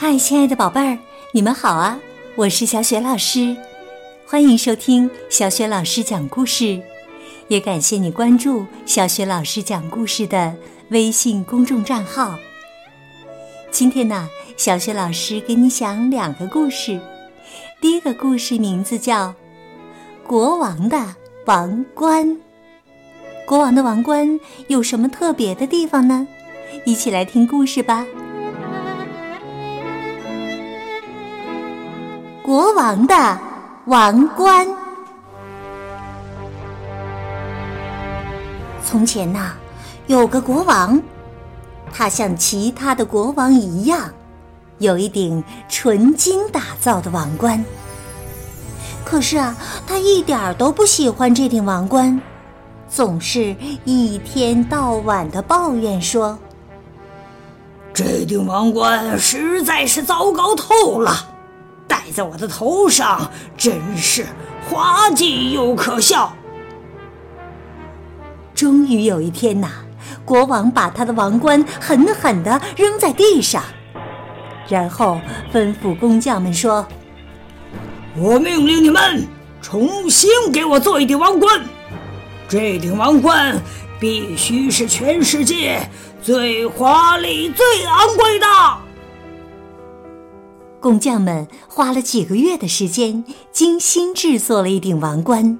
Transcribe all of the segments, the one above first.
嗨，亲爱的宝贝儿，你们好啊！我是小雪老师，欢迎收听小雪老师讲故事，也感谢你关注小雪老师讲故事的微信公众账号。今天呢，小雪老师给你讲两个故事。第一个故事名字叫《国王的王冠》。国王的王冠有什么特别的地方呢？一起来听故事吧。国王的王冠。从前呐，有个国王，他像其他的国王一样，有一顶纯金打造的王冠。可是啊，他一点儿都不喜欢这顶王冠，总是一天到晚的抱怨说：“这顶王冠实在是糟糕透了。”戴在我的头上，真是滑稽又可笑。终于有一天呐，国王把他的王冠狠狠地扔在地上，然后吩咐工匠们说：“我命令你们重新给我做一顶王冠，这顶王冠必须是全世界最华丽、最昂贵的。”工匠们花了几个月的时间，精心制作了一顶王冠，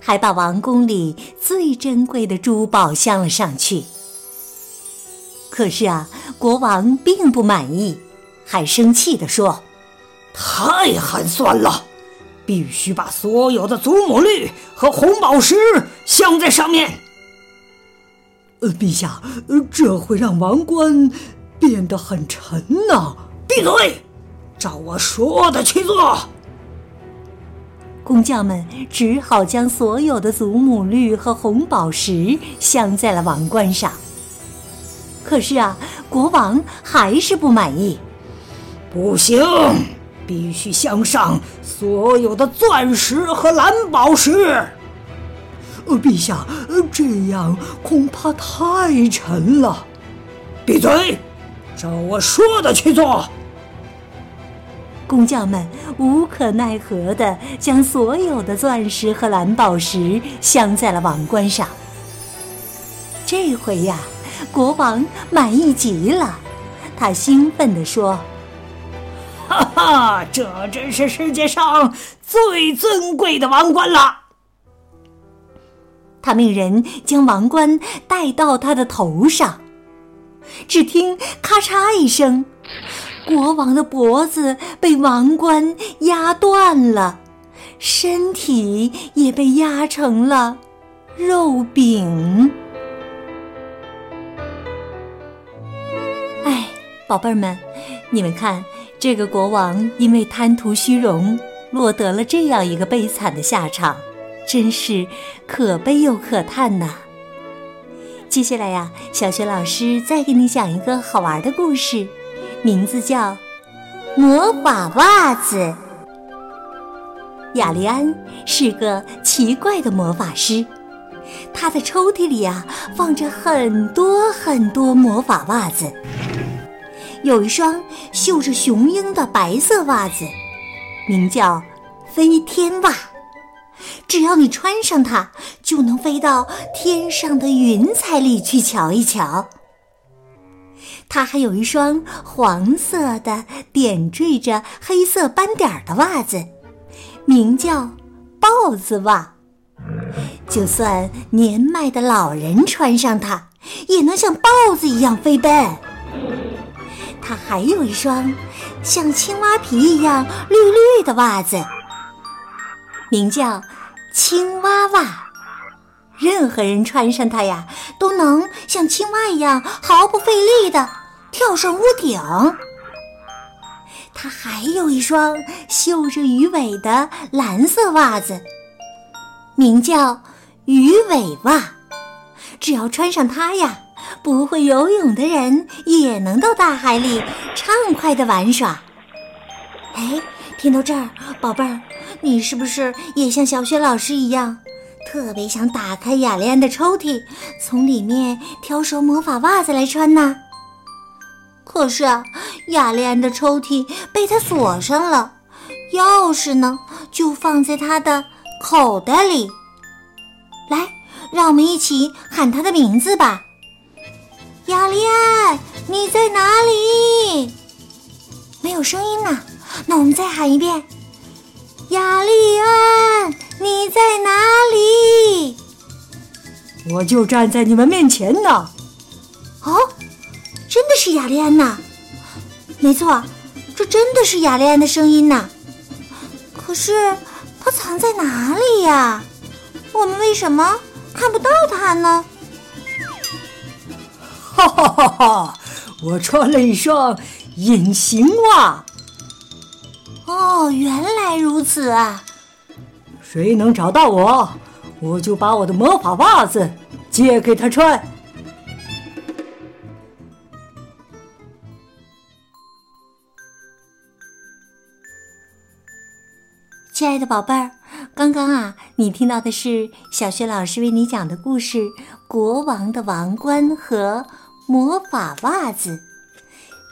还把王宫里最珍贵的珠宝镶了上去。可是啊，国王并不满意，还生气地说：“太寒酸了，必须把所有的祖母绿和红宝石镶在上面。”呃，陛下，这会让王冠变得很沉呐。闭嘴！照我说的去做，工匠们只好将所有的祖母绿和红宝石镶在了王冠上。可是啊，国王还是不满意。不行，必须镶上所有的钻石和蓝宝石。呃，陛下，这样恐怕太沉了。闭嘴！照我说的去做。工匠们无可奈何地将所有的钻石和蓝宝石镶在了王冠上。这回呀，国王满意极了，他兴奋地说：“哈哈，这真是世界上最尊贵的王冠了！”他命人将王冠戴到他的头上，只听“咔嚓”一声。国王的脖子被王冠压断了，身体也被压成了肉饼。哎，宝贝儿们，你们看，这个国王因为贪图虚荣，落得了这样一个悲惨的下场，真是可悲又可叹呐！接下来呀，小学老师再给你讲一个好玩的故事。名字叫《魔法袜子》。雅利安是个奇怪的魔法师，他的抽屉里啊放着很多很多魔法袜子。有一双绣着雄鹰的白色袜子，名叫飞天袜。只要你穿上它，就能飞到天上的云彩里去瞧一瞧。他还有一双黄色的点缀着黑色斑点的袜子，名叫豹子袜。就算年迈的老人穿上它，也能像豹子一样飞奔。他还有一双像青蛙皮一样绿绿的袜子，名叫青蛙袜。任何人穿上它呀，都能像青蛙一样毫不费力的跳上屋顶。它还有一双绣着鱼尾的蓝色袜子，名叫鱼尾袜。只要穿上它呀，不会游泳的人也能到大海里畅快的玩耍。哎，听到这儿，宝贝儿，你是不是也像小雪老师一样？特别想打开雅丽安的抽屉，从里面挑双魔法袜子来穿呢。可是雅丽安的抽屉被他锁上了，钥匙呢就放在他的口袋里。来，让我们一起喊他的名字吧。雅丽安，你在哪里？没有声音呢，那我们再喊一遍。雅丽安，我就站在你们面前呢。哦，真的是雅丽安呐！没错，这真的是雅丽安的声音呐。可是她藏在哪里呀？我们为什么看不到她呢？哈哈哈哈！我穿了一双隐形袜。哦，原来如此啊！谁能找到我，我就把我的魔法袜子借给他穿。亲爱的宝贝儿，刚刚啊，你听到的是小学老师为你讲的故事《国王的王冠》和《魔法袜子》。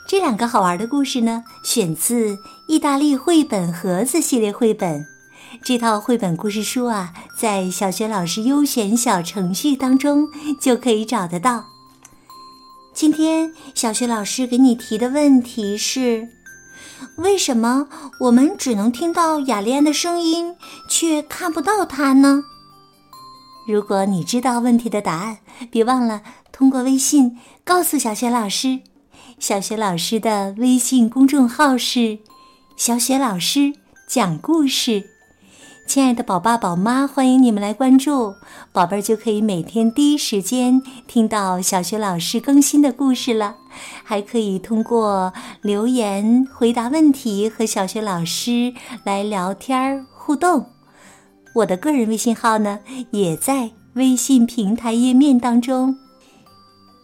这两个好玩的故事呢，选自意大利绘本盒子系列绘本。这套绘本故事书啊，在小学老师优选小程序当中就可以找得到。今天小学老师给你提的问题是：为什么我们只能听到雅丽安的声音，却看不到他呢？如果你知道问题的答案，别忘了通过微信告诉小学老师。小雪老师的微信公众号是“小雪老师讲故事”，亲爱的宝爸宝妈，欢迎你们来关注，宝贝儿就可以每天第一时间听到小学老师更新的故事了，还可以通过留言回答问题和小学老师来聊天互动。我的个人微信号呢，也在微信平台页面当中。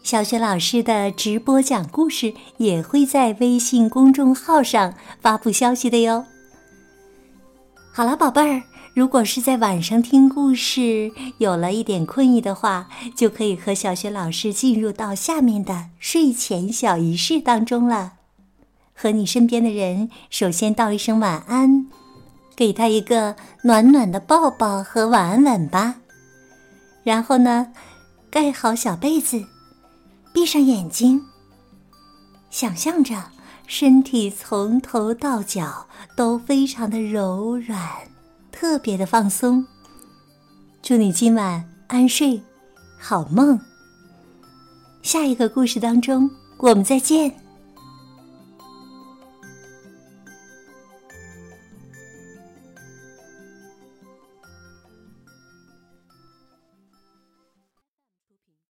小雪老师的直播讲故事也会在微信公众号上发布消息的哟。好了，宝贝儿，如果是在晚上听故事有了一点困意的话，就可以和小雪老师进入到下面的睡前小仪式当中了。和你身边的人首先道一声晚安，给他一个暖暖的抱抱和晚安吻吧。然后呢，盖好小被子。闭上眼睛，想象着身体从头到脚都非常的柔软，特别的放松。祝你今晚安睡，好梦。下一个故事当中，我们再见。